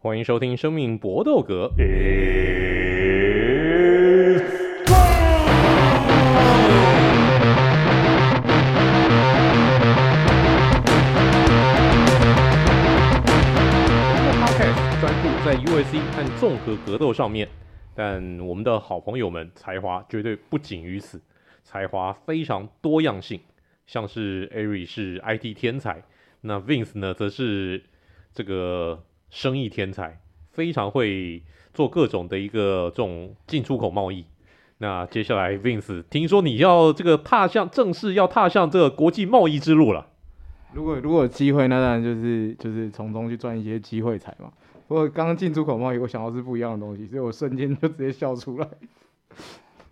欢迎收听《生命搏斗格》。Podcast 专注在 UFC 和综合格斗上面，但我们的好朋友们才华绝对不仅于此，才华非常多样性。像是 Ari 是 IT 天才，那 Vince 呢，则是这个。生意天才，非常会做各种的一个这种进出口贸易。那接下来，Vince，听说你要这个踏向正式要踏向这个国际贸易之路了。如果如果有机会，那当然就是就是从中去赚一些机会财嘛。不过刚刚进出口贸易，我想到是不一样的东西，所以我瞬间就直接笑出来。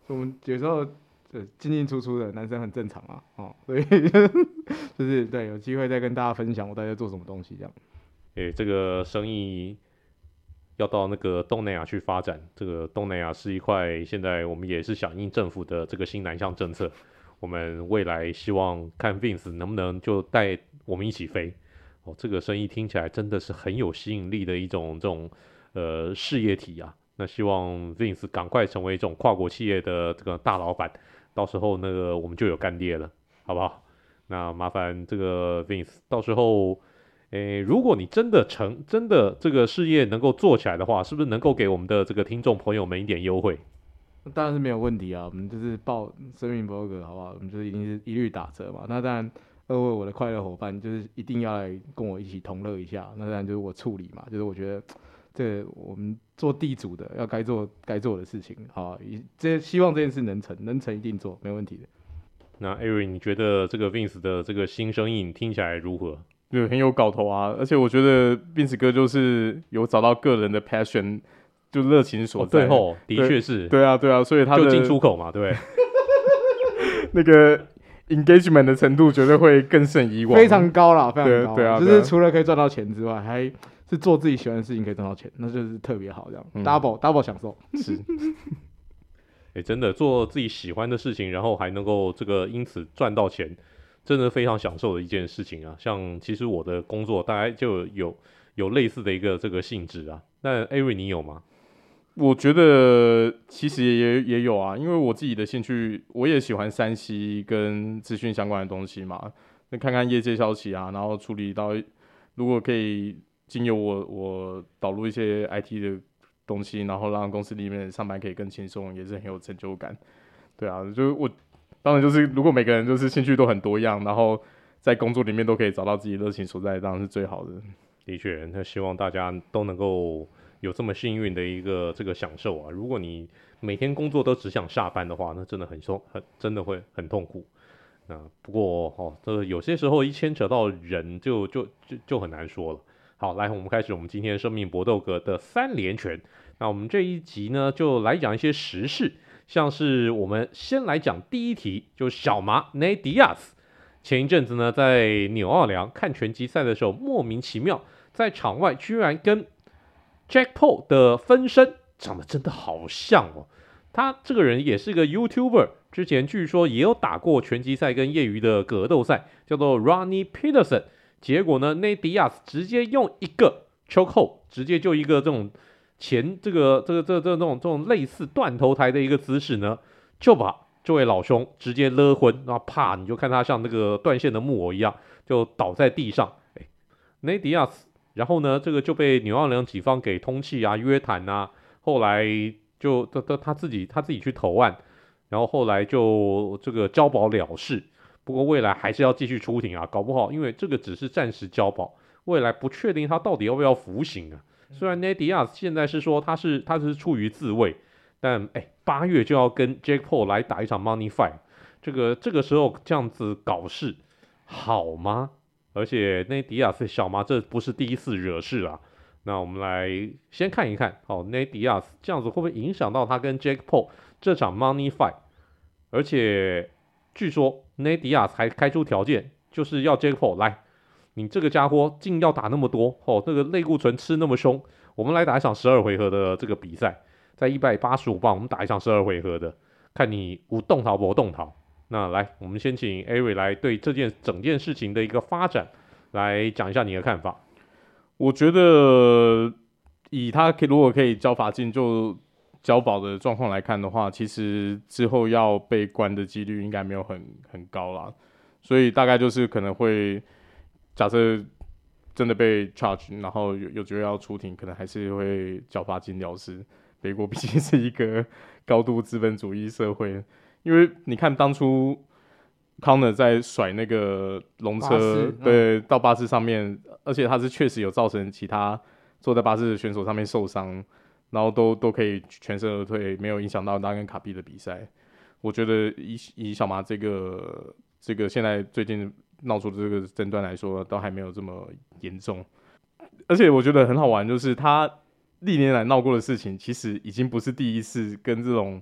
我们有时候呃进进出出的男生很正常啊，哦，所以 就是对，有机会再跟大家分享我大概做什么东西这样。诶、这个生意要到那个东南亚去发展。这个东南亚是一块，现在我们也是响应政府的这个新南向政策。我们未来希望看 Vince 能不能就带我们一起飞。哦，这个生意听起来真的是很有吸引力的一种这种呃事业体啊。那希望 Vince 赶快成为这种跨国企业的这个大老板，到时候那个我们就有干爹了，好不好？那麻烦这个 Vince 到时候。诶，如果你真的成，真的这个事业能够做起来的话，是不是能够给我们的这个听众朋友们一点优惠？当然是没有问题啊，我们就是报生命搏斗格，好不好？我们就是一定是一律打折嘛。那当然，二位我的快乐伙伴就是一定要来跟我一起同乐一下。那当然就是我处理嘛，就是我觉得这个我们做地主的要该做该做的事情，好，这希望这件事能成，能成一定做，没问题的。那 Ari，你觉得这个 Vince 的这个新生意听起来如何？对，很有搞头啊！而且我觉得 Vince 哥就是有找到个人的 passion，就热情所在。最后的确是，对啊，对啊，所以他就进出口嘛，对。那个 engagement 的程度绝对会更胜以往，非常高啦，非常高。对啊，就是除了可以赚到钱之外，还是做自己喜欢的事情可以赚到钱，那就是特别好，这样、嗯、double double 享受。是。哎、欸，真的做自己喜欢的事情，然后还能够这个因此赚到钱。真的非常享受的一件事情啊！像其实我的工作大概就有有类似的一个这个性质啊。那艾瑞你有吗？我觉得其实也也有啊，因为我自己的兴趣，我也喜欢 3C 跟资讯相关的东西嘛。那看看业界消息啊，然后处理到，如果可以经由我我导入一些 IT 的东西，然后让公司里面上班可以更轻松，也是很有成就感。对啊，就是我。当然，就是如果每个人就是兴趣都很多样，然后在工作里面都可以找到自己热情所在，当然是最好的。的确，那希望大家都能够有这么幸运的一个这个享受啊！如果你每天工作都只想下班的话，那真的很痛，很真的会很痛苦。那不过哦，这有些时候一牵扯到人就，就就就就很难说了。好，来，我们开始我们今天生命搏斗格的三连拳。那我们这一集呢，就来讲一些时事。像是我们先来讲第一题，就小麻 Nate Diaz，前一阵子呢在纽奥良看拳击赛的时候，莫名其妙在场外居然跟 Jack Paul 的分身长得真的好像哦。他这个人也是个 YouTuber，之前据说也有打过拳击赛跟业余的格斗赛，叫做 Ronnie Peterson。结果呢，Nate Diaz 直接用一个 choke hold，直接就一个这种。前这个这个这这个这种这种类似断头台的一个姿势呢，就把这位老兄直接勒昏，然后啪，你就看他像那个断线的木偶一样，就倒在地上。哎，Nate Diaz，然后呢，这个就被纽奥良警方给通气啊、约谈啊，后来就他他他自己他自己去投案，然后后来就这个交保了事。不过未来还是要继续出庭啊，搞不好因为这个只是暂时交保，未来不确定他到底要不要服刑啊。虽然 Nadia 现在是说他是他是出于自卫，但哎，八月就要跟 Jake Paul 来打一场 Money Fight，这个这个时候这样子搞事好吗？而且 Nate Diaz 小麻这不是第一次惹事了。那我们来先看一看，哦，Nadia 这样子会不会影响到他跟 Jake Paul 这场 Money Fight？而且据说 Nate Diaz 还开出条件，就是要 Jake Paul 来。你这个家伙竟要打那么多哦，这个类固醇吃那么凶，我们来打一场十二回合的这个比赛，在一百八十五磅，我们打一场十二回合的，看你无动逃不动逃。那来，我们先请艾瑞来对这件整件事情的一个发展来讲一下你的看法。我觉得以他可如果可以交罚金就交保的状况来看的话，其实之后要被关的几率应该没有很很高啦。所以大概就是可能会假设真的被 charge，然后有有觉得要出庭，可能还是会缴罚金了事。美国毕竟是一个高度资本主义社会，因为你看当初。康纳在甩那个龙车，嗯、对，到巴士上面，而且他是确实有造成其他坐在巴士的选手上面受伤，然后都都可以全身而退，没有影响到他跟卡比的比赛。我觉得以以小马这个这个现在最近闹出这个争端来说，都还没有这么严重。而且我觉得很好玩，就是他历年来闹过的事情，其实已经不是第一次跟这种。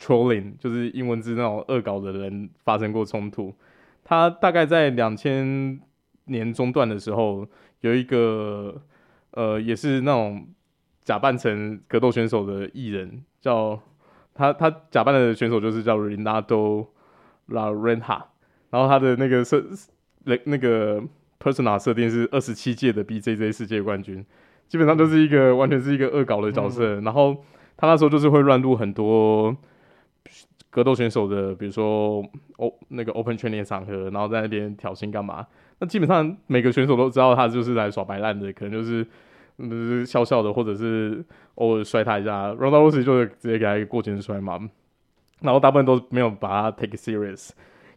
Trolling 就是英文字那种恶搞的人发生过冲突。他大概在两千年中段的时候，有一个呃，也是那种假扮成格斗选手的艺人，叫他他假扮的选手就是叫 Renato La Renha，然后他的那个设那那个 persona 设定是二十七届的 BJJ 世界冠军，基本上就是一个完全是一个恶搞的角色。嗯、然后他那时候就是会乱入很多。格斗选手的，比如说哦，那个 Open Training 场合，然后在那边挑衅干嘛？那基本上每个选手都知道他就是来耍白烂的，可能就是嗯笑笑的，或者是偶尔摔他一下。Ronda Rousey 就是直接给他一个过肩摔嘛，然后大部分都没有把他 take serious。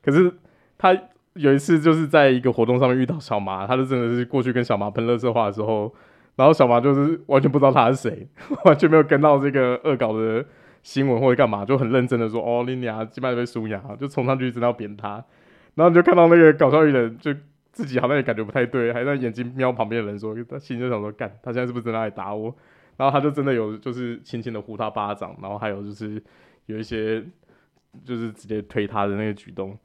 可是他有一次就是在一个活动上面遇到小马，他就真的是过去跟小马喷垃圾话的时候，然后小马就是完全不知道他是谁，完全没有跟到这个恶搞的。新闻或者干嘛，就很认真的说哦，你俩基本上被输赢，就冲上去真的要扁他，然后就看到那个搞笑艺人，就自己好像也感觉不太对，还在眼睛瞄旁边的人说，他心里就想说干，他现在是不是真的来打我？然后他就真的有就是轻轻的呼他巴掌，然后还有就是有一些就是直接推他的那个举动，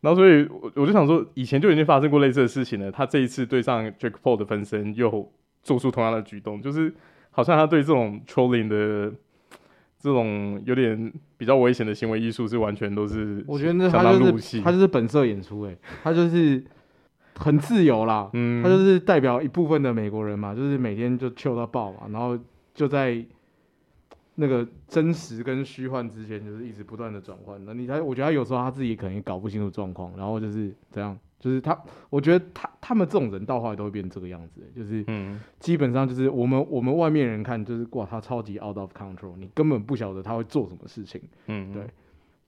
然后所以我我就想说，以前就已经发生过类似的事情了，他这一次对上 Jake Paul 的分身又做出同样的举动，就是好像他对这种 trolling 的。这种有点比较危险的行为艺术是完全都是，我觉得那他就是他就是本色演出诶，他就是很自由啦，嗯，他就是代表一部分的美国人嘛，就是每天就 chill 到爆嘛，然后就在那个真实跟虚幻之间就是一直不断的转换。那你他，我觉得他有时候他自己可能也搞不清楚状况，然后就是这样。就是他，我觉得他他们这种人到后来都会变成这个样子，就是基本上就是我们我们外面人看就是哇，他超级 out of control，你根本不晓得他会做什么事情。嗯，对，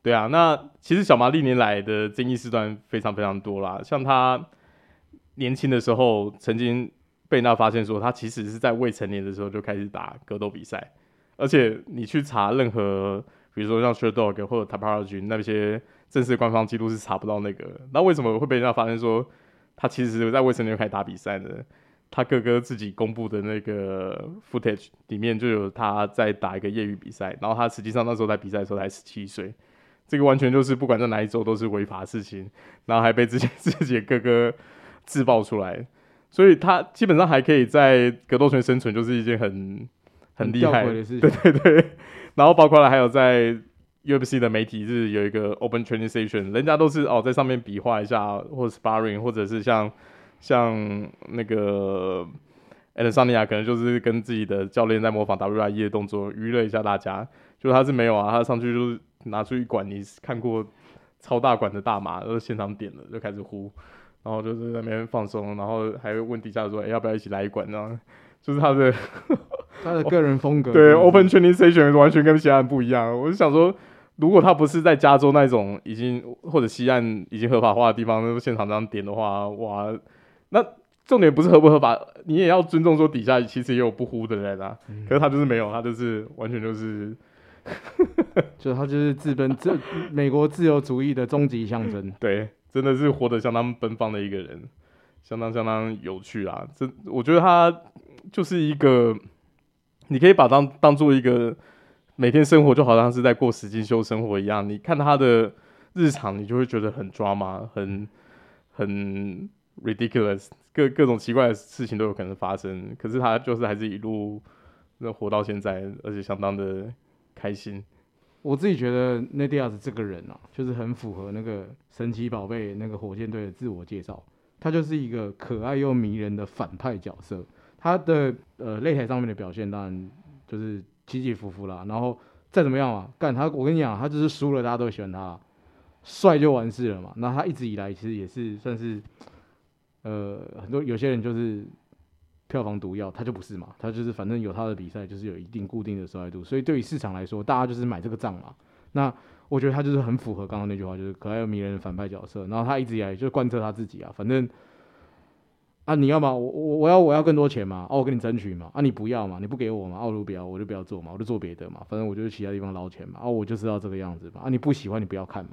对啊。那其实小马历年来的争议事端非常非常多啦，像他年轻的时候曾经被那发现说他其实是在未成年的时候就开始打格斗比赛，而且你去查任何比如说像 Sherdog 或者 Tapology 那些。正式官方记录是查不到那个，那为什么会被人家发现说他其实在未成年开始打比赛呢？他哥哥自己公布的那个 footage 里面就有他在打一个业余比赛，然后他实际上那时候在比赛的时候才十七岁，这个完全就是不管在哪一周都是违法事情，然后还被自己 自己的哥哥自爆出来，所以他基本上还可以在格斗圈生存，就是一件很很厉害的事情。对 对对，然后包括了还有在。UFC 的媒体是有一个 Open Training Session，人家都是哦在上面比划一下，或者 Sparring，或者是像像那个 Adesanya 可能就是跟自己的教练在模仿 WIE 的动作，娱乐一下大家。就他是没有啊，他上去就是拿出一管你看过超大管的大麻，然后现场点了就开始呼，然后就是在那边放松，然后还会问底下说，哎、欸、要不要一起来一管？然后就是他的 他的个人风格。对，Open Training Session 完全跟其他人不一样。我就想说。如果他不是在加州那种已经或者西岸已经合法化的地方，那现场这样点的话，哇，那重点不是合不合法，你也要尊重说底下其实也有不呼的人啊。嗯、可是他就是没有，他就是完全就是，就他就是自奔自美国自由主义的终极象征。对，真的是活得相当奔放的一个人，相当相当有趣啊。这我觉得他就是一个，你可以把当当做一个。每天生活就好像是在过实境秀生活一样，你看他的日常，你就会觉得很抓马，很很 ridiculous，各各种奇怪的事情都有可能发生。可是他就是还是一路那活到现在，而且相当的开心。我自己觉得 Nadia 这个人啊，就是很符合那个神奇宝贝那个火箭队的自我介绍，他就是一个可爱又迷人的反派角色。他的呃擂台上面的表现当然就是起起伏伏啦，然后再怎么样嘛，干他我跟你讲，他就是输了，大家都喜欢他，帅就完事了嘛。那他一直以来其实也是算是呃很多有些人就是票房毒药，他就不是嘛，他就是反正有他的比赛就是有一定固定的收视度，所以对于市场来说，大家就是买这个账嘛。那我觉得他就是很符合刚刚那句话，就是可爱又迷人的反派角色。然后他一直以来就贯彻他自己啊，反正啊，你要嘛，我我我要我要更多钱嘛，啊，我跟你争取嘛，啊，你不要嘛，你不给我嘛，奥卢不要我就不要做嘛，我就做别的嘛，反正我就去其他地方捞钱嘛，啊，我就是要这个样子嘛，啊，你不喜欢你不要看嘛，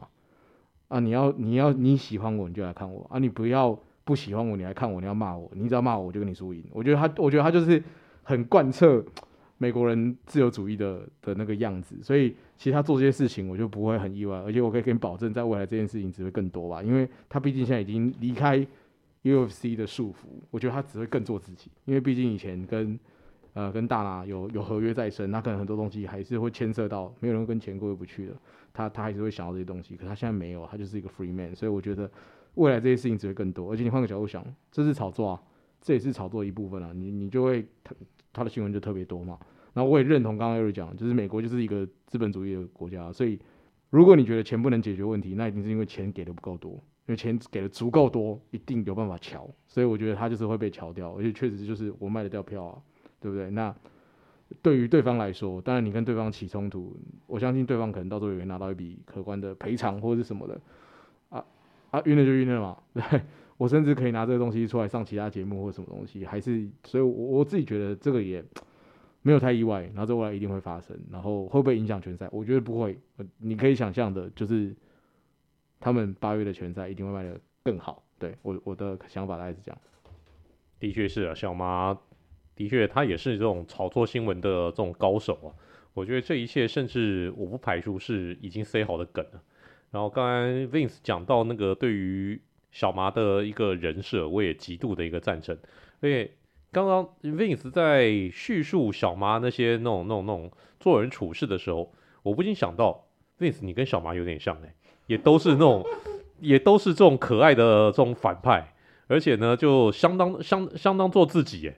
啊，你要你要你喜欢我你就来看我，啊，你不要不喜欢我你来看我，你要骂我，你只要骂我我就跟你输赢。我觉得他我觉得他就是很贯彻。美国人自由主义的的那个样子，所以其实他做这些事情，我就不会很意外，而且我可以跟你保证，在未来这件事情只会更多吧，因为他毕竟现在已经离开 UFC 的束缚，我觉得他只会更做自己，因为毕竟以前跟呃跟大拿有有合约在身，那可能很多东西还是会牵涉到，没有人跟钱过意不去的，他他还是会想要这些东西，可他现在没有，他就是一个 free man，所以我觉得未来这些事情只会更多，而且你换个角度想，这是炒作啊，这也是炒作一部分啊，你你就会。他他的新闻就特别多嘛，然后我也认同刚刚 Eric 讲，就是美国就是一个资本主义的国家，所以如果你觉得钱不能解决问题，那一定是因为钱给的不够多，因为钱给的足够多，一定有办法乔，所以我觉得他就是会被乔掉，而且确实就是我卖得掉票啊，对不对？那对于对方来说，当然你跟对方起冲突，我相信对方可能到时候也会拿到一笔可观的赔偿或者是什么的，啊啊晕了就晕了嘛，对。我甚至可以拿这个东西出来上其他节目或什么东西，还是所以我，我自己觉得这个也没有太意外，然后这未来一定会发生，然后会不会影响拳赛？我觉得不会。你可以想象的，就是他们八月的拳赛一定会卖得更好。对，我我的想法大概是这样。的确是啊，小麻的确他也是这种炒作新闻的这种高手啊。我觉得这一切甚至我不排除是已经塞好的梗了。然后刚才 Vince 讲到那个对于。小麻的一个人设，我也极度的一个赞成。而且刚刚 Vince 在叙述小麻那些那种、那种、那种做人处事的时候，我不禁想到，Vince 你跟小麻有点像哎，也都是那种，也都是这种可爱的这种反派，而且呢，就相当相相当做自己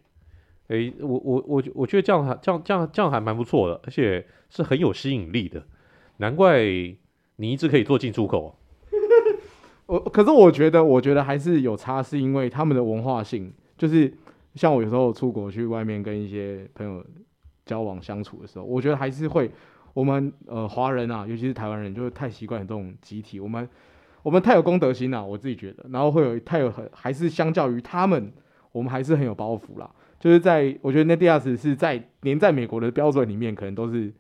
哎，我我我我觉得这样还这样这样这样还蛮不错的，而且是很有吸引力的，难怪你一直可以做进出口。我可是我觉得，我觉得还是有差，是因为他们的文化性，就是像我有时候出国去外面跟一些朋友交往相处的时候，我觉得还是会，我们呃华人啊，尤其是台湾人，就是太习惯这种集体，我们我们太有公德心了，我自己觉得，然后会有太有很，还是相较于他们，我们还是很有包袱啦。就是在我觉得 Nate Diaz 是在连在美国的标准里面，可能都是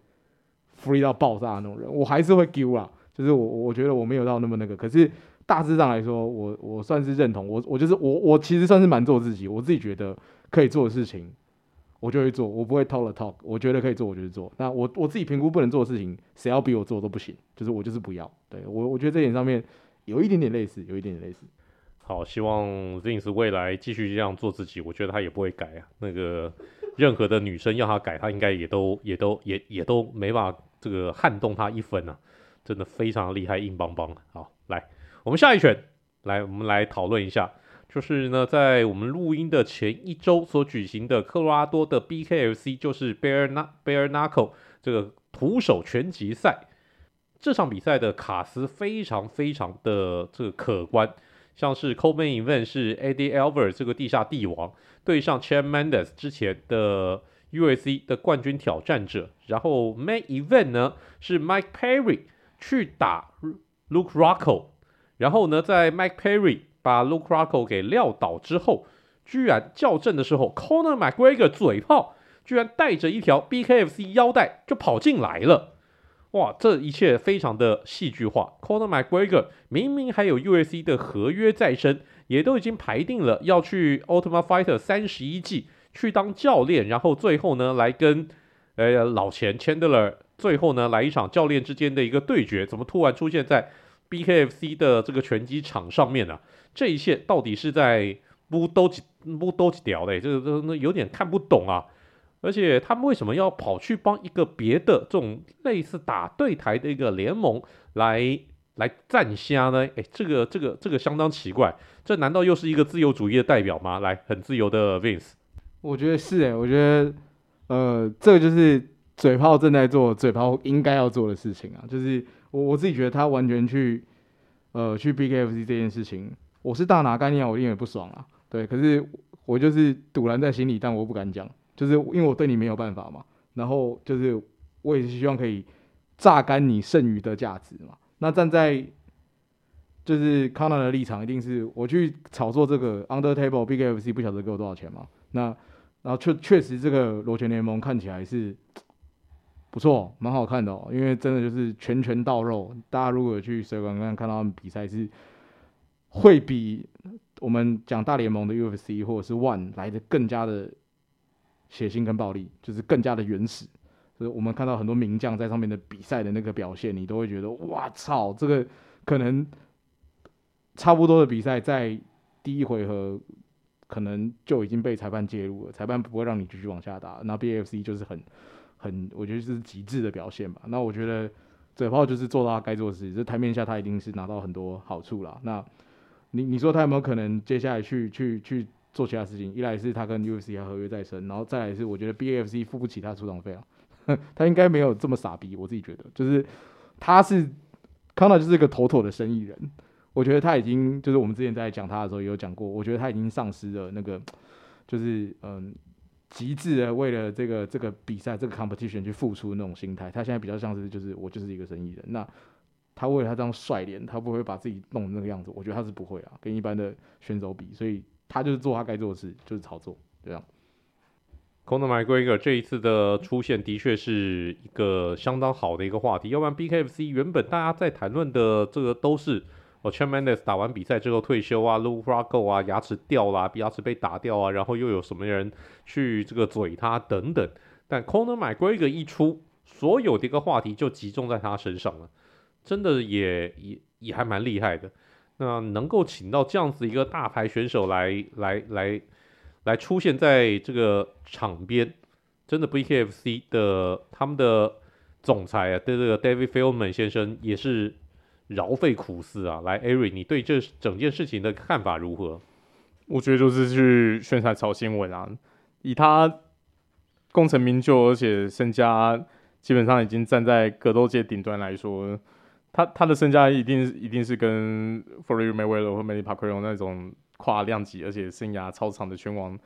free 到爆炸的那种人，我还是会丢啦，就是我我觉得我没有到那么那个，可是。大致上来说，我我算是认同，我我就是我我其实算是蛮做自己，我自己觉得可以做的事情，我就会做，我不会 talk talk，我觉得可以做，我就去做。那我我自己评估不能做的事情，谁要逼我做都不行，就是我就是不要。对我我觉得这点上面有一点点类似，有一点点类似。好，希望 Vince 未来继续这样做自己，我觉得他也不会改啊。那个任何的女生要他改，他应该也都也都也也都没法这个撼动他一分啊，真的非常厉害，硬邦邦。好，来。我们下一拳，来，我们来讨论一下，就是呢，在我们录音的前一周所举行的科罗拉多的 BKFC，就是 Bare Bare Knuckle 这个徒手拳击赛，这场比赛的卡斯非常非常的这个可观，像是 Co-Main Event 是 AD Alver 这个地下帝王对上 Chad Mendes 之前的 UFC 的冠军挑战者，然后 Main Event 呢是 Mike Perry 去打 Luke Rocko，。然后呢，在 Mike Perry 把 Luke Rocko 给撂倒之后，居然校正的时候，Conor McGregor 嘴炮，居然带着一条 BKFC 腰带就跑进来了。哇，这一切非常的戏剧化。Conor McGregor 明明还有 UFC 的合约在身，也都已经排定了要去 Ultimate Fighter 三十一季去当教练，然后最后呢来跟呃老钱 Chandler 最后呢来一场教练之间的一个对决，怎么突然出现在？BKFC 的这个拳击场上面啊，这一切到底是在不都几不都几条嘞？这个这有点看不懂啊！而且他们为什么要跑去帮一个别的这种类似打对台的一个联盟来来站虾呢？诶，这个这个这个相当奇怪，这难道又是一个自由主义的代表吗？来，很自由的 Vince，我觉得是哎、欸，我觉得呃，这个就是嘴炮正在做嘴炮应该要做的事情啊，就是我我自己觉得他完全去呃去 BKFC 这件事情，我是大拿概念，我一定也不爽啊。对，可是我就是堵拦在心里，但我不敢讲，就是因为我对你没有办法嘛。然后就是我也是希望可以榨干你剩余的价值嘛。那站在就是康纳的立场，一定是我去炒作这个 Under Table BKFC 不晓得给我多少钱嘛？那然后确确实这个螺旋联盟看起来是不错，蛮好看的哦。因为真的就是拳拳到肉，大家如果去水馆看看到他们比赛是会比我们讲大联盟的 UFC 或者是 One 来的更加的血腥跟暴力，就是更加的原始。就是我们看到很多名将在上面的比赛的那个表现，你都会觉得哇操，这个可能。差不多的比赛在第一回合可能就已经被裁判介入了，裁判不会让你继续往下打。那 BFC 就是很很，我觉得是极致的表现吧。那我觉得嘴炮就是做到他该做的事情，这台面下他一定是拿到很多好处啦。那你你说他有没有可能接下来去去去做其他事情？一来是他跟 UFC 还合约在身，然后再来是我觉得 BFC 付不起他出场费啊，他应该没有这么傻逼。我自己觉得，就是他是康纳就是一个妥妥的生意人。我觉得他已经就是我们之前在讲他的时候也有讲过，我觉得他已经丧失了那个就是嗯极致的为了这个这个比赛这个 competition 去付出那种心态。他现在比较像是就是我就是一个生意人，那他为了他这样帅脸，他不会把自己弄那个样子。我觉得他是不会啊，跟一般的选手比，所以他就是做他该做的事，就是炒作这样。Conor McGregor 这一次的出现的确是一个相当好的一个话题，要不然 BKFC 原本大家在谈论的这个都是。哦，Chad Mendes 打完比赛之后退休啊，Luke Rockhold 啊，牙齿掉了，牙齿被打掉啊，然后又有什么人去这个嘴他等等。但 Conor McGregor 一出，所有的一个话题就集中在他身上了，真的也也也还蛮厉害的。那能够请到这样子一个大牌选手来来来来出现在这个场边，真的 BKFC 的他们的总裁啊，对这个 David Feldman 先生也是。饶费苦思啊！来，Ari，你对这整件事情的看法如何？我觉得就是去宣传炒新闻啊，以他功成名就，而且身家基本上已经站在格斗界顶端来说，他他的身家一定一定是跟 Floyd Mayweather 或 Manny Pacquiao 那种跨量级而且生涯超长的拳王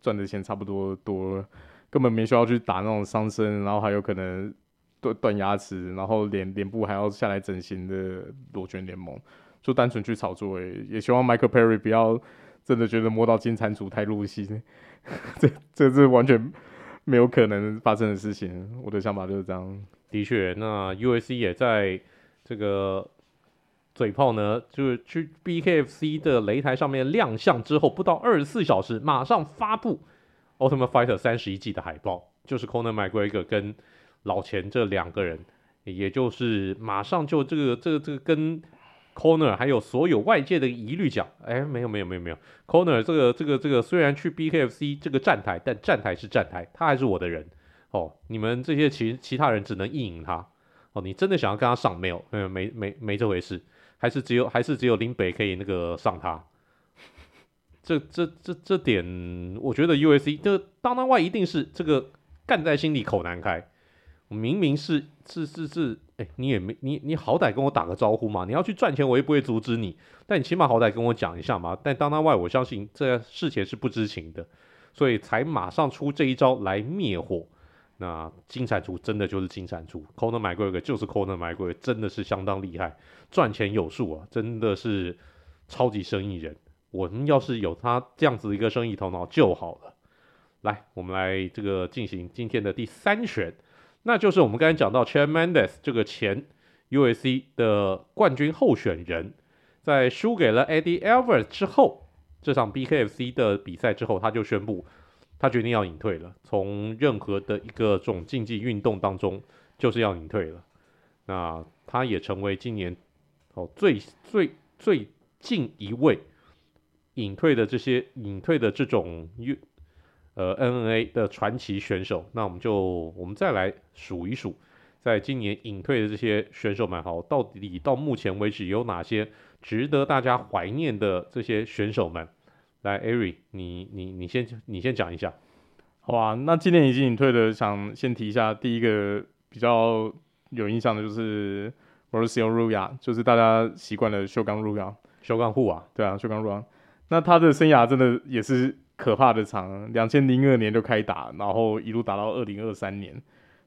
赚的钱差不多多，根本没需要去打那种伤身，然后还有可能。断断牙齿，然后脸脸部还要下来整形的螺旋联盟，就单纯去炒作，诶，也希望 Michael Perry 不要真的觉得摸到金蟾蜍太入戏，这这是完全没有可能发生的事情。我的想法就是这样。的确，那 UFC 也在这个嘴炮呢，就是去 BKFC 的擂台上面亮相之后，不到二十四小时，马上发布 Ultimate Fighter 三十一季的海报，就是 Conor McGregor 跟。老钱这两个人，也就是马上就这个这个这个跟 Conor 还有所有外界的疑虑讲，哎，没有没有没有没有，Conor 这个这个这个虽然去 BKFC 这个站台，但站台是站台，他还是我的人哦。你们这些其其他人只能意淫他哦。你真的想要跟他上没有？没有没没没这回事，还是只有还是只有林北可以那个上他。这这这这点，我觉得 U S C 这 Dana White 一定是这个干在心里口难开。明明是是是是，哎、你也没你你好歹跟我打个招呼嘛！你要去赚钱，我也不会阻止你。但你起码好歹跟我讲一下嘛。但 Dana White，我相信这事前是不知情的，所以才马上出这一招来灭火。那金蟾蜍真的就是金蟾蜍，Conor McGregor 就是 Conor McGregor，真的是相当厉害，赚钱有数啊，真的是超级生意人。我们要是有他这样子一个生意头脑就好了。来，我们来这个进行今天的第三选。那就是我们刚才讲到 c h a i r m a n d e s 这个前 UFC 的冠军候选人，在输给了 Eddie Alvarez 之后，这场 BKFC 的比赛之后，他就宣布他决定要隐退了，从任何的一个这种竞技运动当中就是要隐退了。那他也成为今年哦最最最近一位隐退的这些隐退的这种运。呃 NNA 的传奇选手，那我们就我们再来数一数，在今年隐退的这些选手们，好，到底到目前为止有哪些值得大家怀念的这些选手们？来，Ari，你你你先你先讲一下。好啊，那今年已经隐退的，想先提一下第一个比较有印象的就是 Mauricio Rua，就是大家习惯的秀刚 Rui，秀刚户啊，对啊，修刚 Rui，那他的生涯真的也是可怕的长，两千零二年就开打，然后一路打到二零二三年，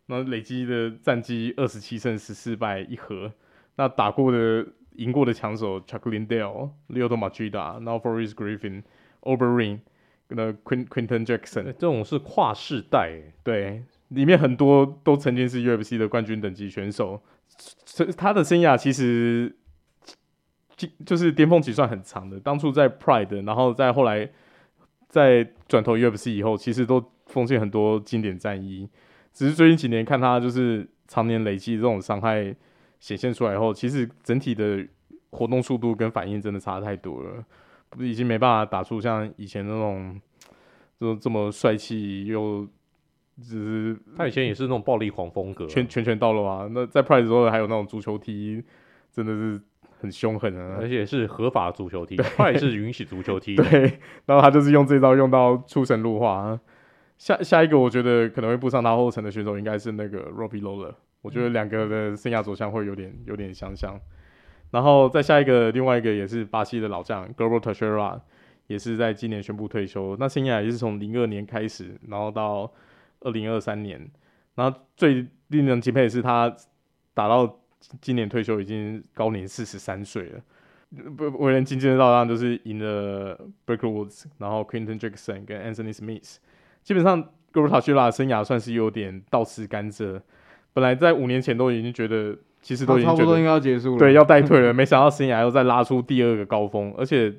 那累积的战绩二十七胜十四败一和，那打过的赢过的强手 Chuck Liddell、Lyoto Machida，然后 Forrest Griffin，Overeem。那 Quinton Jackson 这种是跨世代，对，里面很多都曾经是 UFC 的冠军等级选手，他的生涯其实就就是巅峰期算很长的。当初在 Pride，然后再后来在转投 UFC 以后，其实都奉献很多经典战役。只是最近几年看他就是常年累积这种伤害显现出来以后，其实整体的活动速度跟反应真的差太多了。已经没办法打出像以前那种，就这么帅气又，只是他以前也是那种暴力狂风格，拳拳拳到了啊。那在 Pride 的时候还有那种足球踢，真的是很凶狠啊，而且是合法足球踢，Pride 是允许足球踢。对，然后他就是用这招用到出神入化。下下一个我觉得可能会步上他后尘的选手应该是那个 Robbie Lawler，我觉得两个的生涯走向会有点有点相像。然后再下一个，另外一个也是巴西的老将 Glover Teixeira，也是在今年宣布退休。那生涯也是从零二年开始，然后到二零二三年。然后最令人敬佩的是，他打到今年退休已经高龄四十三岁了。不为人津津乐道，当然就是赢了 Barker Woods，然后 Quinton Jackson 跟 Anthony Smith。基本上 Glover Teixeira 生涯算是有点倒吃甘蔗。本来在五年前都已经觉得。其实都已经差不多应该要结束了，对，要带退了。没想到生涯又再拉出第二个高峰，而且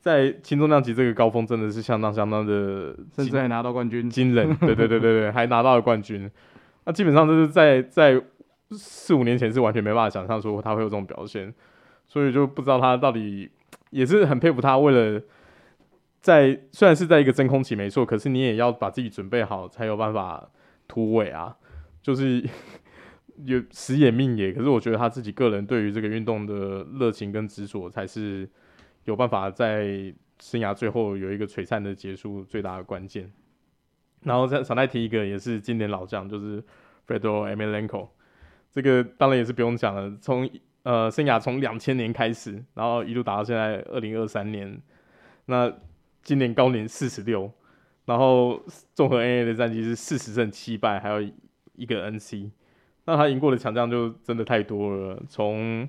在轻重量级这个高峰真的是相当相当的，甚至还拿到冠军，惊人。对对对对对，还拿到了冠军。那基本上就是在在四五年前是完全没办法想象说他会有这种表现，所以就不知道他到底也是很佩服他，为了在虽然是在一个真空期没错，可是你也要把自己准备好才有办法突围啊，就是。有时也命也，可是我觉得他自己个人对于这个运动的热情跟执着，才是有办法在生涯最后有一个璀璨的结束最大的关键。然后再想再提一个，也是经典老将，就是 Fredo Melenko 这个当然也是不用讲了，从呃生涯从两千年开始，然后一路打到现在二零二三年，那今年高龄四十六，然后综合 NA 的战绩是四十胜七败，还有一个 NC。那他赢过的强将就真的太多了，从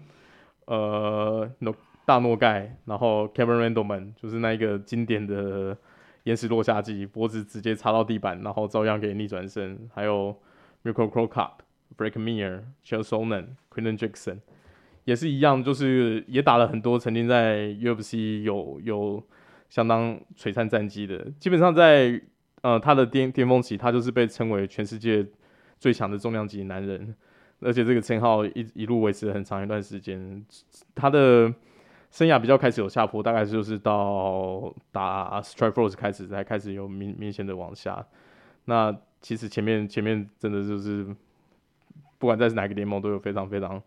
呃诺大诺盖，然后 Kevin Randleman 就是那一个经典的岩石落下技，脖子直接插到地板，然后照样可以逆转胜，还有 Mirko Cro Cop、Blake Mir、Chael Sonnen、Quinton Jackson 也是一样，就是也打了很多曾经在 UFC 有有相当璀璨战绩的，基本上在呃他的巅巅峰期，他就是被称为全世界。最强的重量级男人，而且这个称号一一路维持了很长一段时间。他的生涯比较开始有下坡，大概就是到打 Strikeforce 开始才开始有明明显的往下。那其实前面前面真的就是不管在哪个联盟都有非常非常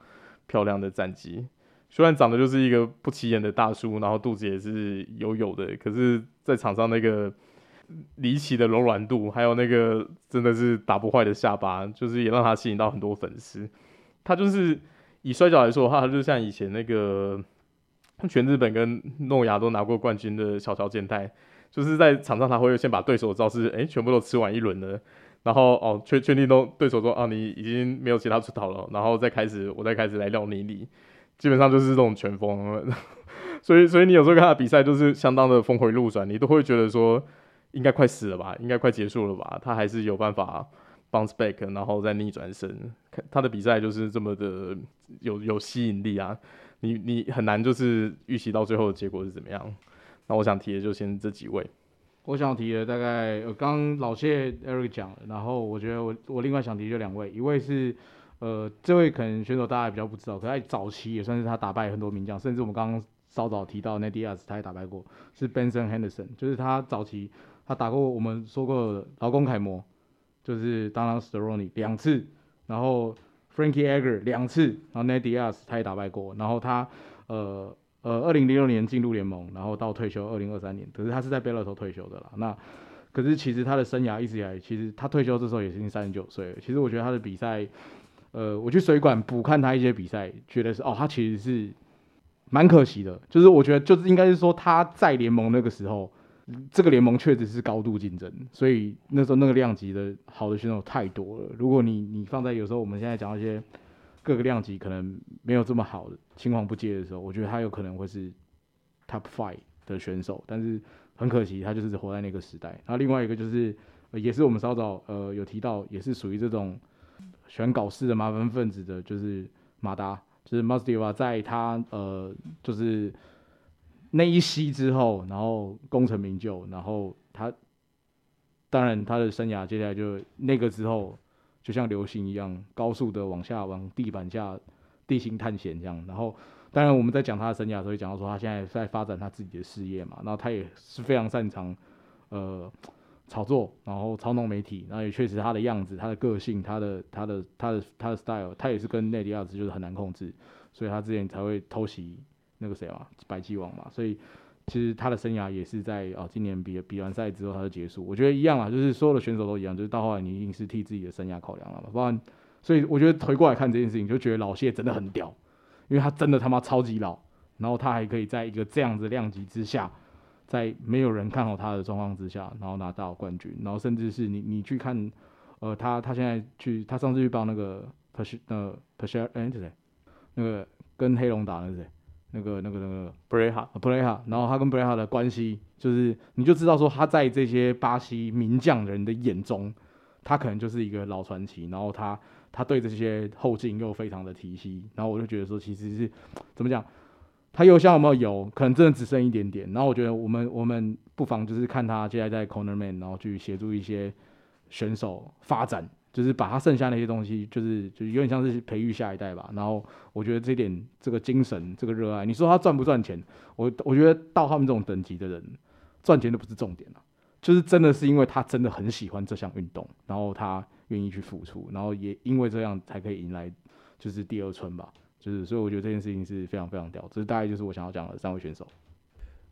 漂亮的战绩。虽然长得就是一个不起眼的大叔，然后肚子也是有有的，可是在场上那个。离奇的柔软度，还有那个真的是打不坏的下巴，就是也让他吸引到很多粉丝。他就是以摔角来说的话，他就像以前那个全日本跟诺亚都拿过冠军的小乔健太，就是在场上他会先把对手的招式诶、全部都吃完一轮了，然后哦确确定都对手说啊你已经没有其他出头了，然后再开始我再开始来撂你你，基本上就是这种拳风。所以所以你有时候看他比赛就是相当的峰回路转，你都会觉得说。应该快死了吧，应该快结束了吧，他还是有办法 bounce back，然后再逆转胜。他的比赛就是这么的有有吸引力啊，你你很难就是预期到最后的结果是怎么样。那我想提的就先这几位。我想提的大概刚刚老谢 Eric 讲了，然后我觉得我我另外想提就两位，一位是呃这位可能选手大家也比较不知道，可在早期也算是他打败很多名将，甚至我们刚刚稍早提到 Nadia 时他也打败过，是 Benson Henderson，就是他早期。他打过我们说过劳工楷模，就是 Donald Cerrone 两次，然后 Frankie Edgar 两次，然后 Nadias 他也打败过，然后他呃呃二零零六年进入联盟，然后到退休二零二三年，可是他是在 Bellator 退休的啦。那可是其实他的生涯一直以来，其实他退休这时候也已经三十九岁了。其实我觉得他的比赛，呃，我去水管补看他一些比赛，觉得是哦，他其实是蛮可惜的。就是我觉得就是应该是说他在联盟那个时候，这个联盟确实是高度竞争，所以那时候那个量级的好的选手太多了。如果你你放在有时候我们现在讲一些各个量级可能没有这么好的青黄不接的时候，我觉得他有可能会是 top five 的选手，但是。很可惜，他就是活在那个时代。然后另外一个就是，也是我们稍早呃有提到，也是属于这种喜欢搞事的麻烦分子的，就是马达，就是 Mazdeva，在他呃就是那一夕之后，然后功成名就，然后他当然他的生涯接下来就那个之后，就像流星一样，高速的往下往地板下地心探险这样，然后。当然，我们在讲他的生涯的时候，也讲到说他现在在发展他自己的事业嘛。然后他也是非常擅长呃炒作，然后操弄媒体，然后也确实他的样子、他的个性、他的他的他的他的 style，他也是跟内迪亚兹就是很难控制，所以他之前才会偷袭那个谁嘛，白鸡王嘛。所以其实他的生涯也是在哦，今年比比完赛之后他就结束。我觉得一样啊，就是所有的选手都一样，就是到后来你一定是替自己的生涯考量了嘛。不然，所以我觉得回过来看这件事情，就觉得老谢真的很屌。因为他真的他妈超级老，然后他还可以在一个这样子量级之下，在没有人看好他的状况之下，然后拿到冠军，然后甚至是你你去看，呃，他他现在去，他上次去报那个佩什呃 Persh 哎是谁？那个跟黑龙打的是谁？那个那个那个 Pereira Pereira 然后他跟 Pereira 的关系，就是你就知道说他在这些巴西名将人的眼中，他可能就是一个老传奇，然后他。他对这些后劲又非常的提携，然后我就觉得说，其实是怎么讲，他油箱有没有油，可能真的只剩一点点。然后我觉得我们我们不妨就是看他接下来在 Cornerman，然后去协助一些选手发展，就是把他剩下那些东西，就是就有点像是培育下一代吧。然后我觉得这点这个精神这个热爱，你说他赚不赚钱？我我觉得到他们这种等级的人，赚钱都不是重点了，就是真的是因为他真的很喜欢这项运动，然后他。愿意去付出，然后也因为这样才可以迎来就是第二春吧，就是所以我觉得这件事情是非常非常屌，这大概就是我想要讲的三位选手。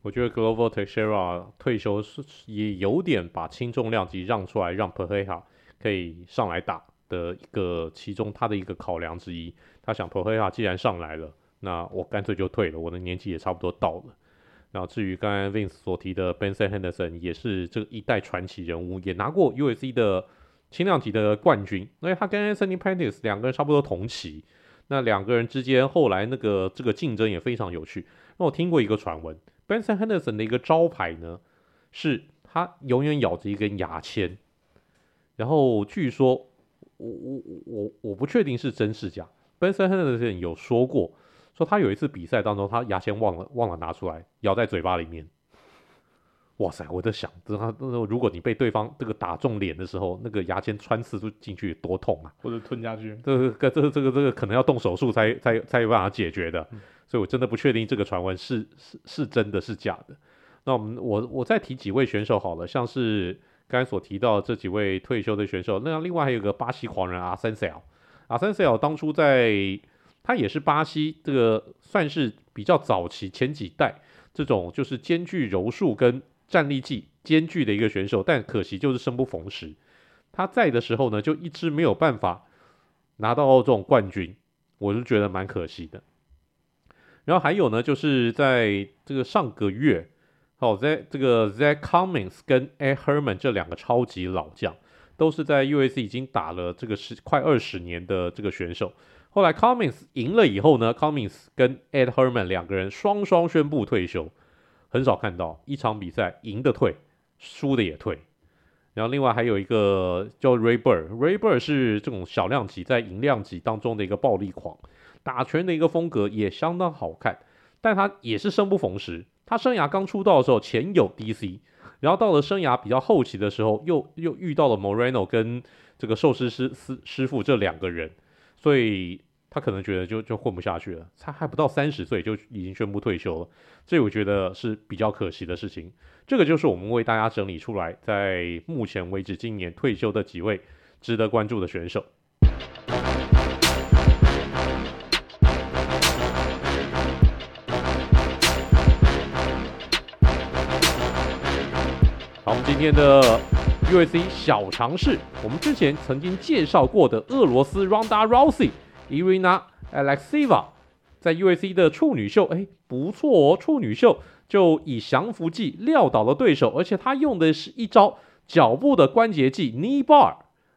我觉得 Glover Teixeira 退休是也有点把轻重量级让出来，让 Pereira 可以上来打的一个其中他的一个考量之一。他想 Pereira 既然上来了，那我干脆就退了，我的年纪也差不多到了。然后至于刚才 Vince 所提的 Benson Henderson 也是这个一代传奇人物，也拿过 UFC 的。轻量级的冠军，因为他跟 Anthony Pettis 两个人差不多同期，那两个人之间后来那个这个竞争也非常有趣。那我听过一个传闻，Benson Henderson 的一个招牌呢，是他永远咬着一根牙签，然后据说我我我我不确定是真是假，Benson Henderson 有说过，说他有一次比赛当中，他牙签忘了忘了拿出来，咬在嘴巴里面。哇塞！我在想，这他如果你被对方这个打中脸的时候，那个牙签穿刺出进去多痛啊！或者吞下去，这个这个这个这个可能要动手术才才才有办法解决的。嗯、所以我真的不确定这个传闻是是是真的是假的。那我们我我再提几位选手好了，像是刚才所提到这几位退休的选手，那另外还有个巴西狂人阿森塞尔，阿森塞尔当初在他也是巴西这个算是比较早期前几代这种就是兼具柔术跟战力技兼具的一个选手，但可惜就是生不逢时。他在的时候呢，就一直没有办法拿到这种冠军，我就觉得蛮可惜的。然后还有呢，就是在这个上个月，好，在这个 Z. Cummings 跟 Ed Herman 这两个超级老将，都是在 U. S. 已经打了这个十快二十年的这个选手。后来 Cummings 赢了以后呢，Cummings 跟 Ed Herman 两个人双双宣布退休。很少看到一场比赛赢的退，输的也退。然后另外还有一个叫 Ray Bird，Ray Bird 是这种小量级在银量级当中的一个暴力狂，打拳的一个风格也相当好看。但他也是生不逢时，他生涯刚出道的时候前有 DC，然后到了生涯比较后期的时候又又遇到了 Moreno 跟这个寿司师师师傅这两个人，所以。他可能觉得就就混不下去了，他还不到三十岁就已经宣布退休了，这我觉得是比较可惜的事情。这个就是我们为大家整理出来，在目前为止今年退休的几位值得关注的选手。好，我们今天的 UFC 小尝试，我们之前曾经介绍过的俄罗斯 Ronda Rousey、Irina Alekseeva 在 UFC 的处女秀，哎，不错哦，处女秀就以降服技撂倒了对手，而且他用的是一招脚部的关节技 Knee Bar。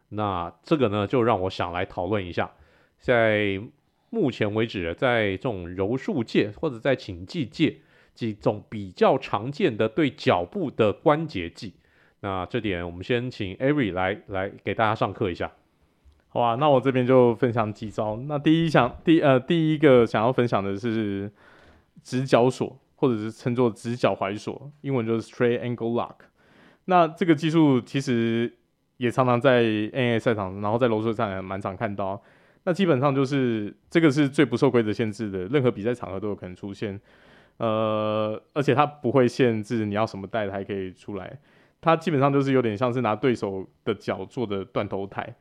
那这个呢，就让我想来讨论一下，在目前为止，在这种柔术界或者在寝技界，几种比较常见的对脚部的关节技。那这点我们先请 Avery 来来给大家上课一下，好啊，那我这边就分享几招。那第一想第呃第一个想要分享的是直角锁，或者是称作直角踝锁，英文就是 Straight Angle Lock。那这个技术其实也常常在 N A 赛场，然后在柔术上也蛮常看到。那基本上就是这个是最不受规则限制的，任何比赛场合都有可能出现。呃，而且它不会限制你要什么带还可以出来。它基本上就是有点像是拿对手的脚做的断头台，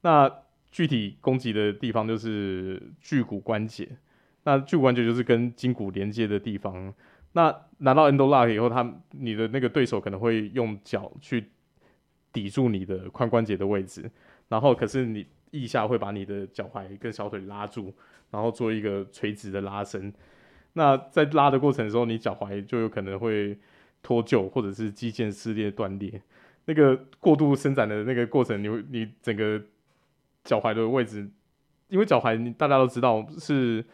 那具体攻击的地方就是距骨关节，那距骨关节就是跟筋骨连接的地方。那拿到 Endo Lock 以后，他你的那个对手可能会用脚去抵住你的髋关节的位置，然后可是你腋下会把你的脚踝跟小腿拉住，然后做一个垂直的拉伸。那在拉的过程的时候，你脚踝就有可能会。脱臼或者是肌腱撕裂断裂，那个过度伸展的那个过程，你你整个脚踝的位置，因为脚踝大家都知道是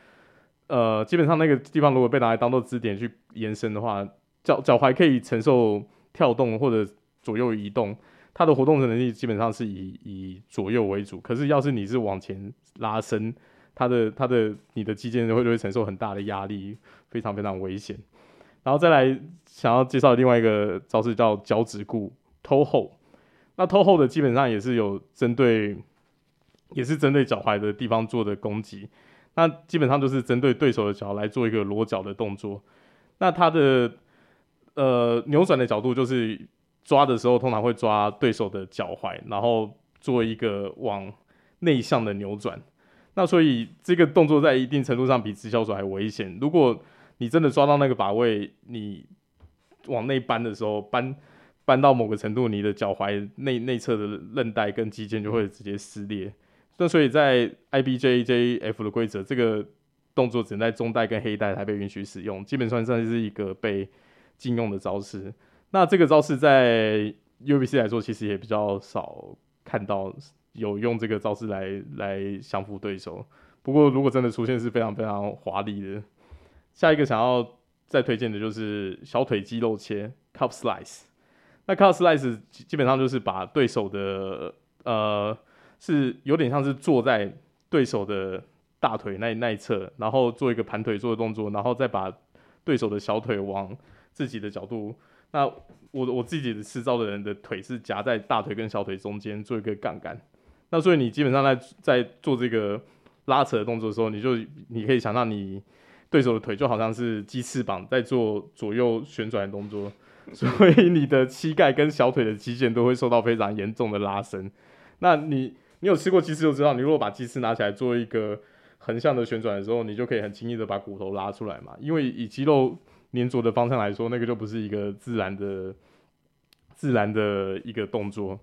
呃，基本上那个地方如果被拿来当做支点去延伸的话，脚脚踝可以承受跳动或者左右移动，它的活动的能力基本上是以以左右为主。可是要是你是往前拉伸，它的它的你的肌腱会就会承受很大的压力，非常非常危险。然后再来想要介绍另外一个招式叫脚趾固 toe hold，那 toe hold 的基本上也是有针对，也是针对脚踝的地方做的攻击。那基本上就是针对对手的脚来做一个裸脚的动作。那它的呃扭转的角度就是抓的时候通常会抓对手的脚踝，然后做一个往内向的扭转。那所以这个动作在一定程度上比直销手还危险。如果你真的抓到那个把位，你往内扳的时候，扳扳到某个程度，你的脚踝内内侧的韧带跟肌腱就会直接撕裂。那所以在 IBJJF 的规则，这个动作只能在中带跟黑带才被允许使用，基本上算是一个被禁用的招式。那这个招式在 UFC 来说，其实也比较少看到有用这个招式来来降服对手。不过如果真的出现，是非常非常华丽的。下一个想要再推荐的就是小腿肌肉切 Calf Slice。那 Calf Slice 基本上就是把对手的呃，是有点像是坐在对手的大腿那那一侧，然后做一个盘腿坐的动作，然后再把对手的小腿往自己的角度。那我我自己的施招的人的腿是夹在大腿跟小腿中间做一个杠杆。那所以你基本上在在做这个拉扯的动作的时候，你就你可以想象你。对手的腿就好像是鸡翅膀在做左右旋转的动作，所以你的膝盖跟小腿的肌腱都会受到非常严重的拉伸。那你你有吃过鸡翅就知道，你如果把鸡翅拿起来做一个横向的旋转的时候，你就可以很轻易的把骨头拉出来嘛。因为以肌肉粘着的方向来说，那个就不是一个自然的自然的一个动作。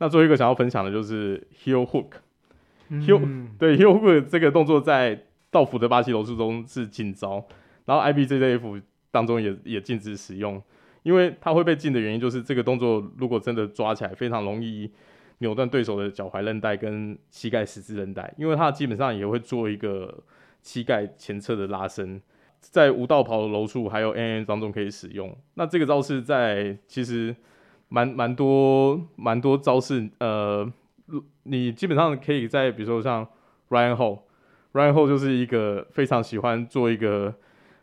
那最后一个想要分享的就是 heel hook，heel、嗯、对 heel hook 这个动作在。道服的巴西柔术中是禁招，然后 IBJJF 当中也也禁止使用，因为它会被禁的原因就是这个动作如果真的抓起来，非常容易扭断对手的脚踝韧带跟膝盖十字韧带，因为它基本上也会做一个膝盖前侧的拉伸，在无道袍的柔术还有 MMA 当中可以使用。那这个招式在其实蛮蛮多蛮多招式，呃，你基本上可以在比如说像 Ryan Hall。然后就是一个非常喜欢做一个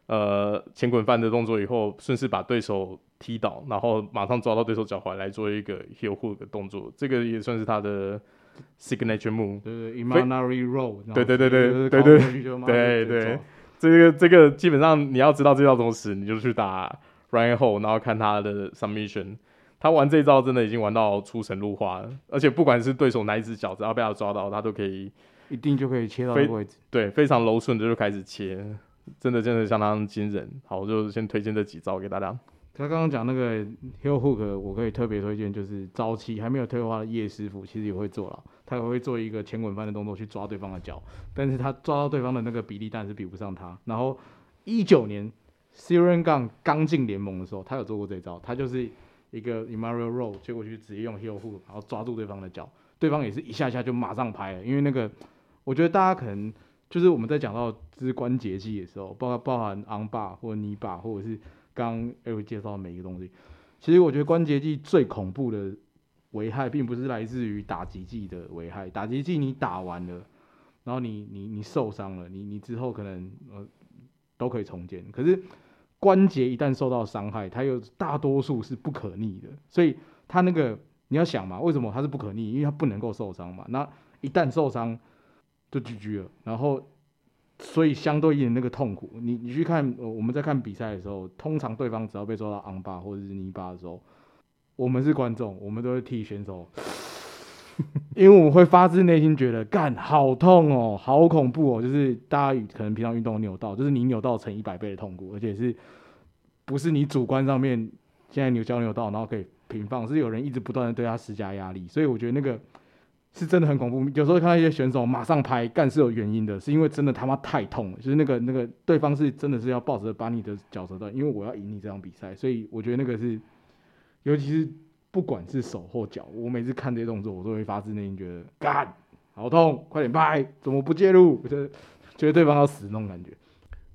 呃前滚翻的动作，以后顺势把对手踢倒，然后马上抓到对手脚踝来做一个 heel hook 的动作，这个也算是他的 signature move。对对，Imanari roll。对对对对对对对对，这个这个基本上你要知道这招怎么使，你就去打 Ryan Hall，然后看他的 submission。他玩这招真的已经玩到出神入化了，而且不管是对手哪一只脚，只要被他抓到，他都可以。一定就可以切到那个位置，对，非常柔顺的就开始切，真的真的相当惊人。好，我就先推荐这几招给大家。他刚刚讲那个 heel hook，我可以特别推荐，就是早期还没有退化的叶师傅，其实也会做了，他也会做一个前滚翻的动作去抓对方的脚，但是他抓到对方的那个比例，当然是比不上他。然后一九年 Siren Gang 刚进联盟的时候，他有做过这招，他就是一个 Emanuel Roll 接过去，直接用 heel hook，然后抓住对方的脚，对方也是一下下就马上拍了，因为那个我觉得大家可能就是我们在讲到就是关节技的时候，包括包含 arm bar 或者 knee bar 或者是。刚 Eric 介绍的每一个东西，其实我觉得关节技最恐怖的危害，并不是来自于打击技的危害。打击技你打完了，然后你你你受伤了，你你之后可能呃都可以重建。可是关节一旦受到伤害，它又大多数是不可逆的。所以它那个你要想嘛，为什么它是不可逆？因为它不能够受伤嘛。那一旦受伤就 GG 了。然后。所以相对应的那个痛苦，你你去看，我们在看比赛的时候，通常对方只要被抓到昂巴或者是泥巴的时候，我们是观众，我们都会替选手，因为我会发自内心觉得，干好痛哦，好恐怖哦，就是大家可能平常运动扭到，就是你扭到成一百倍的痛苦，而且是不是你主观上面现在扭脚扭到，然后可以平放，是有人一直不断的对他施加压力，所以我觉得那个。是真的很恐怖，有时候看到一些选手马上拍，干是有原因的，是因为真的他妈太痛了，就是那个那个对方是真的是要抱着把你的脚折断，因为我要赢你这场比赛，所以我觉得那个是，尤其是不管是手或脚，我每次看这些动作，我都会发自内心觉得干好痛，快点拍，怎么不介入？我觉得觉得对方要死那种感觉。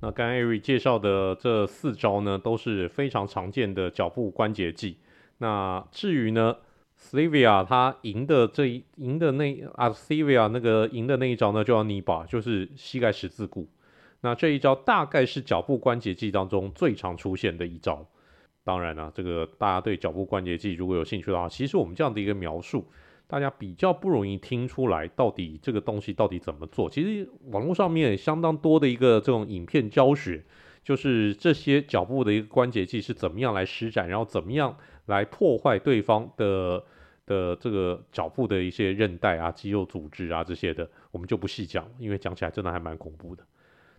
那刚刚 Eric 介绍的这四招呢，都是非常常见的脚部关节技。那至于呢？Sylvia 他赢的这一赢的那啊，Sylvia 那个赢的那一招呢，就叫 knee bar，就是膝盖十字固。那这一招大概是脚部关节技当中最常出现的一招。当然了、这个大家对脚部关节技如果有兴趣的话，其实我们这样的一个描述，大家比较不容易听出来到底这个东西到底怎么做。其实网络上面相当多的一个这种影片教学，就是这些脚部的一个关节技是怎么样来施展，然后怎么样来破坏对方的。的这个脚部的一些韧带啊、肌肉组织啊这些的，我们就不细讲，因为讲起来真的还蛮恐怖的。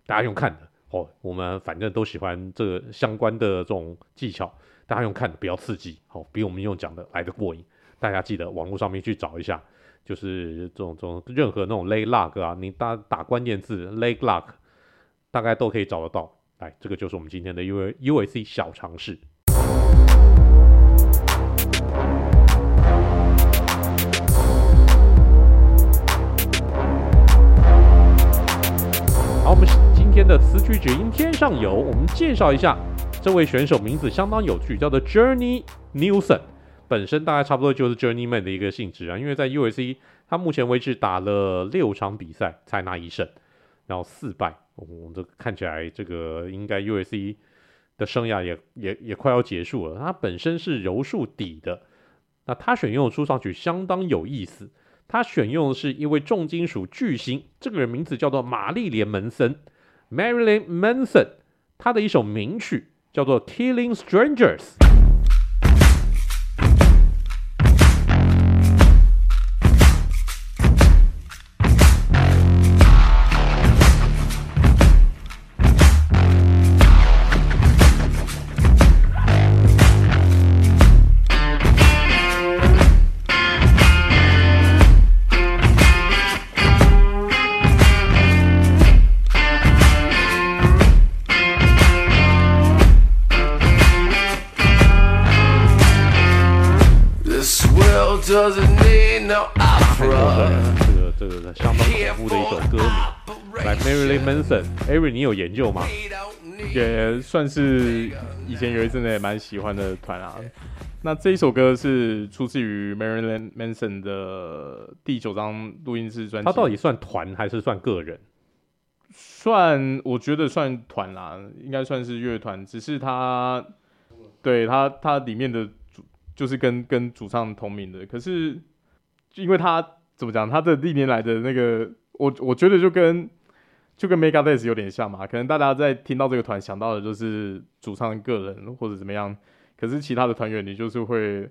大家用看的哦，我们反正都喜欢这个相关的这种技巧，大家用看的比较刺激，哦，比我们用讲的来的过瘾。大家记得网络上面去找一下，就是这种这种任何那种 lay lock 啊，你打打关键字 leg lock，大概都可以找得到。来，这个就是我们今天的 U UAC 小尝试。的词曲只应天上有，我们介绍一下这位选手，名字相当有趣，叫做 Journey Nilsson。本身大概差不多就是 Journeyman 的一个性质啊，因为在 USC，他目前为止打了六场比赛才拿一胜，然后四败。我、们、这看起来这个应该 USC 的生涯也也也快要结束了。他本身是柔术底的，那他选用的出场曲相当有意思，他选用的是一位重金属巨星，这个人名字叫做玛丽莲·门森。Marilyn Manson，他的一首名曲叫做《Killing Strangers》。Avery，你有研究吗？也算是以前有一阵子也蛮喜欢的团啊。那这一首歌是出自于 Marilyn Manson 的第九张录音室专辑。他到底算团还是算个人？算，我觉得算团啦，应该算是乐团。只是他，对他，他里面的主就是跟跟主唱同名的。可是，因为他怎么讲，他的历年来的那个，我我觉得就跟。就跟 Megadeth 有点像嘛，可能大家在听到这个团想到的就是主唱个人或者怎么样，可是其他的团员你就是会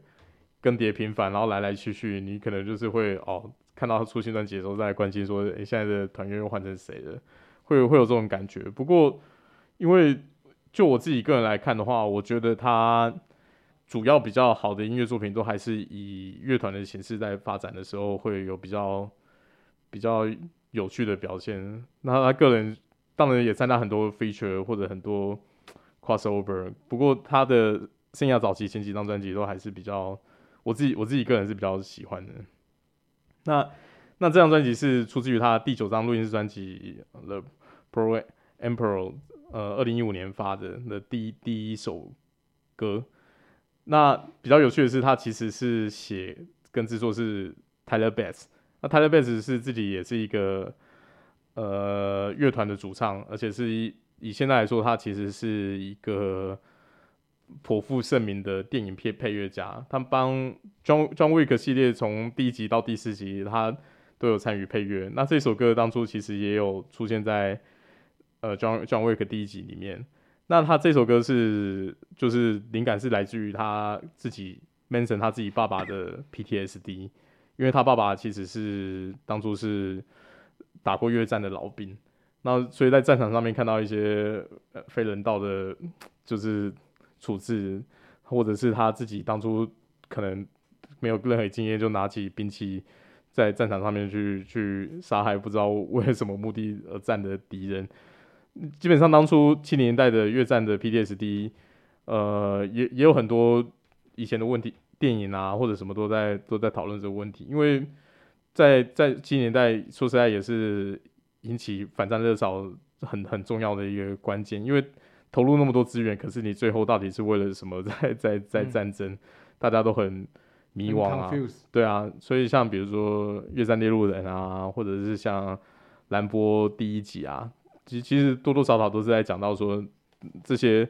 更迭频繁，然后来来去去，你可能就是会哦看到他出新专辑的时候再关心说，诶、现在的团员又换成谁了，会会有这种感觉。不过因为就我自己个人来看的话，我觉得他主要比较好的音乐作品都还是以乐团的形式在发展的时候会有比较比较有趣的表现。那他个人当然也参加很多 feature 或者很多 crossover，不过他的生涯早期前几张专辑都还是比较我自己我自己个人是比较喜欢的。那那这张专辑是出自于他第九张录音室专辑《The Pro Emperor》。呃，二零一五年发的的第一第一首歌，那比较有趣的是，他其实是写跟制作是 Tyler Bates，那 Tyler Bass 是自己也是一个呃乐团的主唱，而且是以以现在来说，他其实是一个颇负盛名的电影片配乐家，他帮 John John Wick 系列从第一集到第四集，他都有参与配乐。那这首歌当初其实也有出现在。呃，John John Wick 第一集里面，那他这首歌是就是灵感是来自于他自己 Manson 他自己爸爸的 PTSD，因为他爸爸其实是当初是打过越战的老兵，那所以在战场上面看到一些呃非人道的，就是处置，或者是他自己当初可能没有任何经验就拿起兵器在战场上面去去杀害不知道为什么目的而战的敌人。基本上，当初七零年代的越战的 PTSD，呃，也也有很多以前的问题，电影啊或者什么都在都在讨论这个问题。因为在在七零年代，说实在也是引起反战热潮很很重要的一个关键。因为投入那么多资源，可是你最后到底是为了什么 在在在战争？嗯、大家都很迷惘啊。对啊，所以像比如说《越战猎鹿人》啊，或者是像兰波第一集啊。其其实多多少少都是在讲到说，这些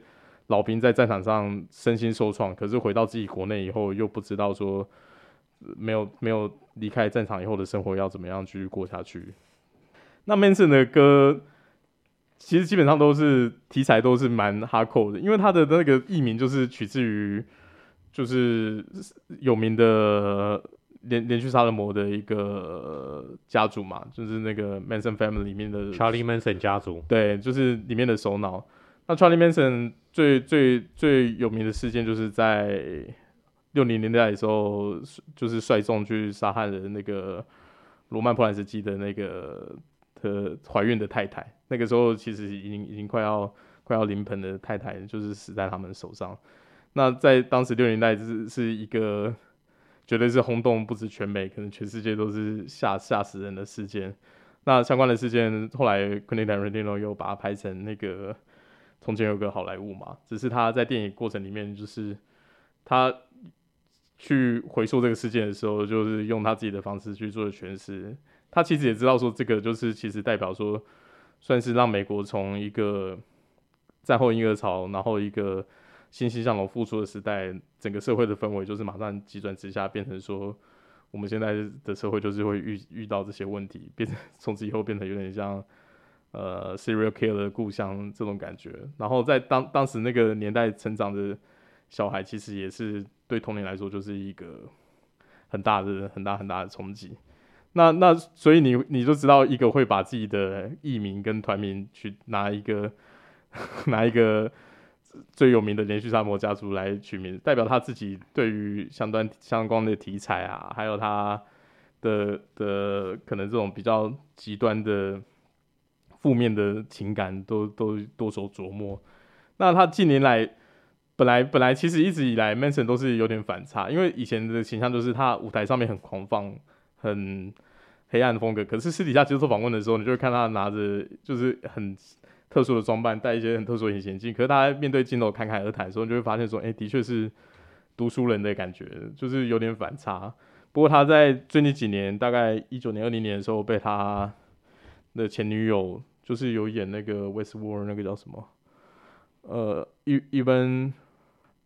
老兵在战场上身心受创，可是回到自己国内以后又不知道说，没有没有离开战场以后的生活要怎么样继续过下去。那 Manson 的歌其实基本上都是题材都是蛮 hardcore 的，因为他的那个艺名就是取自于就是有名的。连连续杀人魔的一个家族嘛，就是那个 Manson Family 里面的 Charlie Manson 家族，对，就是里面的首脑。那 Charlie Manson 最最最有名的事件，就是在六零年代的时候，就是率众去杀害了那个罗曼波兰斯基的那个的怀孕的太太。那个时候其实已经已经快要快要临盆的太太，就是死在他们手上。那在当时六零年代是是一个。绝对是轰动不止全美，可能全世界都是吓吓死人的事件。那相关的事件后来 Quentin Tarantino 又把它拍成那个从前有个好莱坞嘛，只是他在电影过程里面，就是他去回溯这个事件的时候，就是用他自己的方式去做的诠释。他其实也知道说，这个就是其实代表说，算是让美国从一个战后婴儿潮，然后一个。欣欣向荣复苏的时代，整个社会的氛围就是马上急转直下，变成说我们现在的社会就是会遇遇到这些问题，变成从此以后变成有点像呃 serial killer 故乡这种感觉。然后在当当时那个年代成长的小孩，其实也是对童年来说就是一个很大的、很大很大的冲击。那那所以你你就知道一个会把自己的艺名跟团名去拿一个 拿一个。最有名的连续杀魔家族来取名，代表他自己对于相关相关的题材啊，还有他的的可能这种比较极端的负面的情感都都多所琢磨。那他近年来本来本来其实一直以来，Manson 都是有点反差，因为以前的形象就是他舞台上面很狂放、很黑暗的风格，可是私底下接受访问的时候，你就会看他拿着就是很。特殊的装扮，戴一些很特殊的隐形镜，可是他面对镜头侃侃而谈的时候，你就会发现说，哎、的确是读书人的感觉，就是有点反差。不过他在最近几年，大概一九年、二零年的时候，被他的前女友，就是有演那个 Westworld 那个叫什么，呃，Even，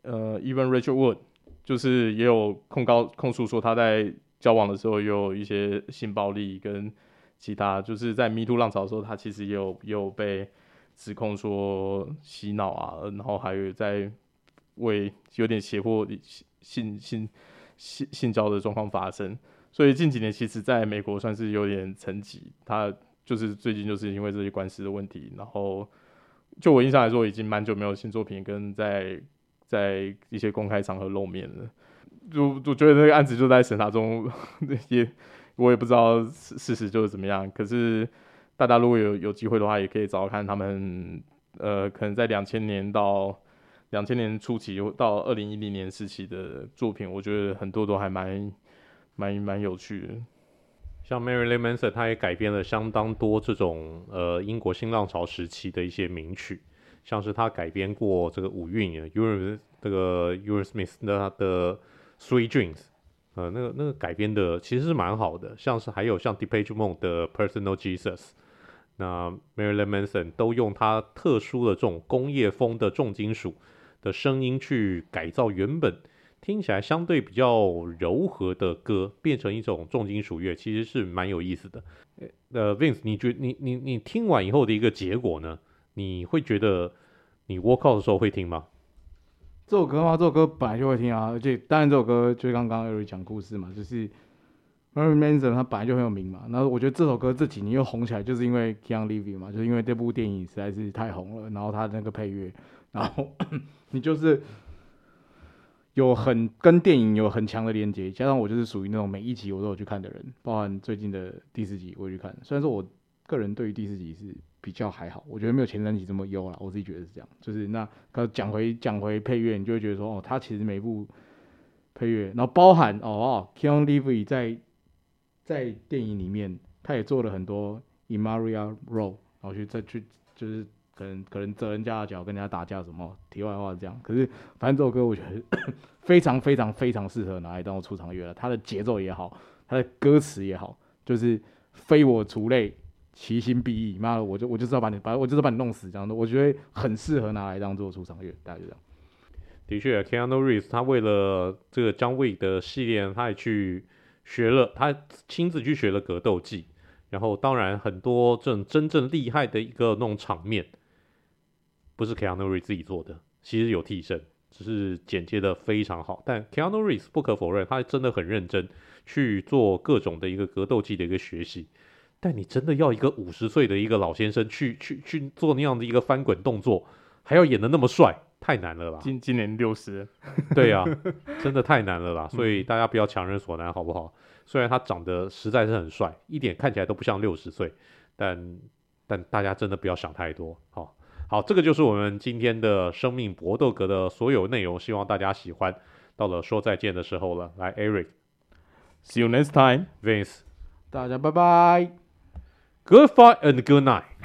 呃，Even Rachel Wood，就是也有控告控诉说他在交往的时候有一些性暴力跟其他，就是在 Me Too 浪潮的时候，他其实也有也有被。指控说洗脑啊，然后还有在为有点胁迫性性性性交的状况发生，所以近几年其实在美国算是有点沉寂。他就是最近就是因为这些官司的问题，然后就我印象来说，已经蛮久没有新作品跟在在一些公开场合露面了。就我觉得那个案子就在审查中，也我也不知道事事实就是怎么样。可是大家如果有有机会的话，也可以找找看他们，呃，可能在两千年到两千年初期到二零一零年时期的作品，我觉得很多都还蛮蛮蛮有趣的。像 Marilyn Manson，他也改编了相当多这种呃英国新浪潮时期的一些名曲，像是他改编过这个五韵啊，Eur 这个 Eurythmics 的他的 Sweet Dreams，呃，那个那个改编的其实是蛮好的，像是还有像 Depeche Mode 的 Personal Jesus，那 Marilyn Manson 都用他特殊的这种工业风的重金属的声音去改造原本。听起来相对比较柔和的歌，变成一种重金属乐，其实是蛮有意思的。呃，Vince，你觉你你你听完以后的一个结果呢？你会觉得你 work out 的时候会听吗？这首歌吗？这首歌本来就会听啊，而且当然这首歌就刚刚 Eric 讲故事嘛，就是 Mary Manson 他本来就很有名嘛。然后我觉得这首歌这几年又红起来，就是因为 Keanu Reeves 嘛，就是因为这部电影实在是太红了，然后他的那个配乐，然后 你就是。有很跟电影有很强的连接，加上我就是属于那种每一集我都有去看的人，包含最近的第四集我也去看。虽然说我个人对于第四集是比较还好，我觉得没有前三集这么优啦，我自己觉得是这样。就是那讲回讲回配乐，你就会觉得说哦，他其实每一部配乐，然后包含哦哦，Keanu Reeves 在在电影里面他也做了很多 In Memoriam role，然后去再去就是。可能可能折人家的脚，跟人家打架什么？题外话这样。可是反正这首歌我觉得 非常非常非常适合拿来当做出场乐了。它的节奏也好，它的歌词也好，就是非我族类，其心必异。妈的，我就我就知道把你把我就知道把你弄死这样的。我觉得很适合拿来当做出场乐，大概就这样。的确，Keanu Reeves 他为了这个 John Wick 的系列，他也去学了，他亲自去学了格斗技。然后当然很多这种真正厉害的一个那种场面。不是 Keanu Reeves 自己做的，其实有替身，只是剪接的非常好。但 Keanu Reeves 不可否认，他真的很认真去做各种的一个格斗技的一个学习。但你真的要一个五十岁的一个老先生去去去做那样的一个翻滚动作，还要演的那么帅，太难了啦！今今年六十，对呀、啊，真的太难了啦。所以大家不要强人所难，好不好？虽然他长得实在是很帅，一点看起来都不像六十岁，但但大家真的不要想太多，好。好，这个就是我们今天的生命搏斗格的所有内容，希望大家喜欢。到了说再见的时候了，来，Eric，See you next time，Vince，大家拜拜，Good fight and good night。